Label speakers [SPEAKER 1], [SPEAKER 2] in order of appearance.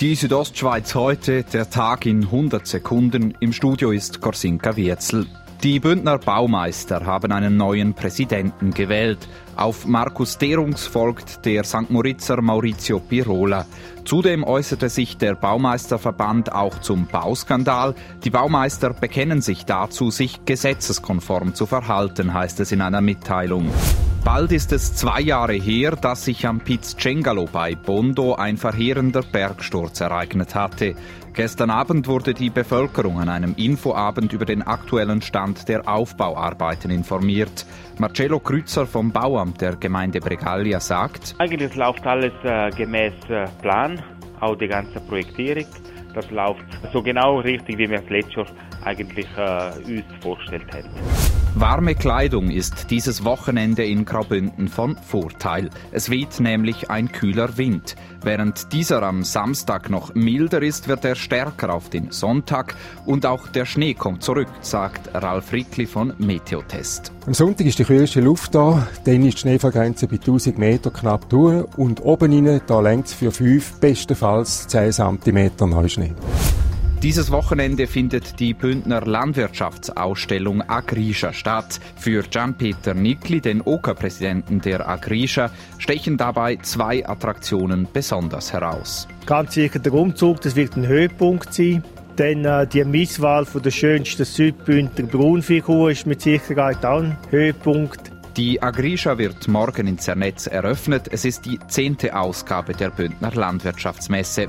[SPEAKER 1] Die Südostschweiz heute, der Tag in 100 Sekunden. Im Studio ist Korsinka Wirzel. Die Bündner Baumeister haben einen neuen Präsidenten gewählt. Auf Markus Derungs folgt der St. Moritzer Maurizio Pirola. Zudem äußerte sich der Baumeisterverband auch zum Bauskandal. Die Baumeister bekennen sich dazu, sich gesetzeskonform zu verhalten, heißt es in einer Mitteilung. Bald ist es zwei Jahre her, dass sich am Piz Cengalo bei Bondo ein verheerender Bergsturz ereignet hatte. Gestern Abend wurde die Bevölkerung an einem Infoabend über den aktuellen Stand der Aufbauarbeiten informiert. Marcello Krüzer vom Bauamt der Gemeinde Bregaglia sagt,
[SPEAKER 2] Eigentlich läuft alles äh, gemäß äh, Plan, auch die ganze Projektierung. Das läuft so genau richtig, wie wir es letztes Jahr eigentlich äh, uns vorgestellt haben.
[SPEAKER 1] Warme Kleidung ist dieses Wochenende in Graubünden von Vorteil. Es weht nämlich ein kühler Wind. Während dieser am Samstag noch milder ist, wird er stärker auf den Sonntag und auch der Schnee kommt zurück, sagt Ralf Rickli von Meteotest.
[SPEAKER 3] Am Sonntag ist die kühlste Luft da, dann ist die Schneefallgrenze bei 1000 Meter knapp durch und oben rein, da längt es für 5, bestenfalls 10 cm Neuschnee.
[SPEAKER 1] Dieses Wochenende findet die Bündner Landwirtschaftsausstellung Agrisha statt. Für Gian-Peter Nickli, den OK-Präsidenten der Agrisha, stechen dabei zwei Attraktionen besonders heraus.
[SPEAKER 4] Ganz sicher der Umzug, das wird ein Höhepunkt sein. Dann äh, die Misswahl von der schönsten Südbündner Braunfigur ist mit Sicherheit auch ein Höhepunkt.
[SPEAKER 1] Die Agrisha wird morgen in Zernetz eröffnet. Es ist die zehnte Ausgabe der Bündner Landwirtschaftsmesse.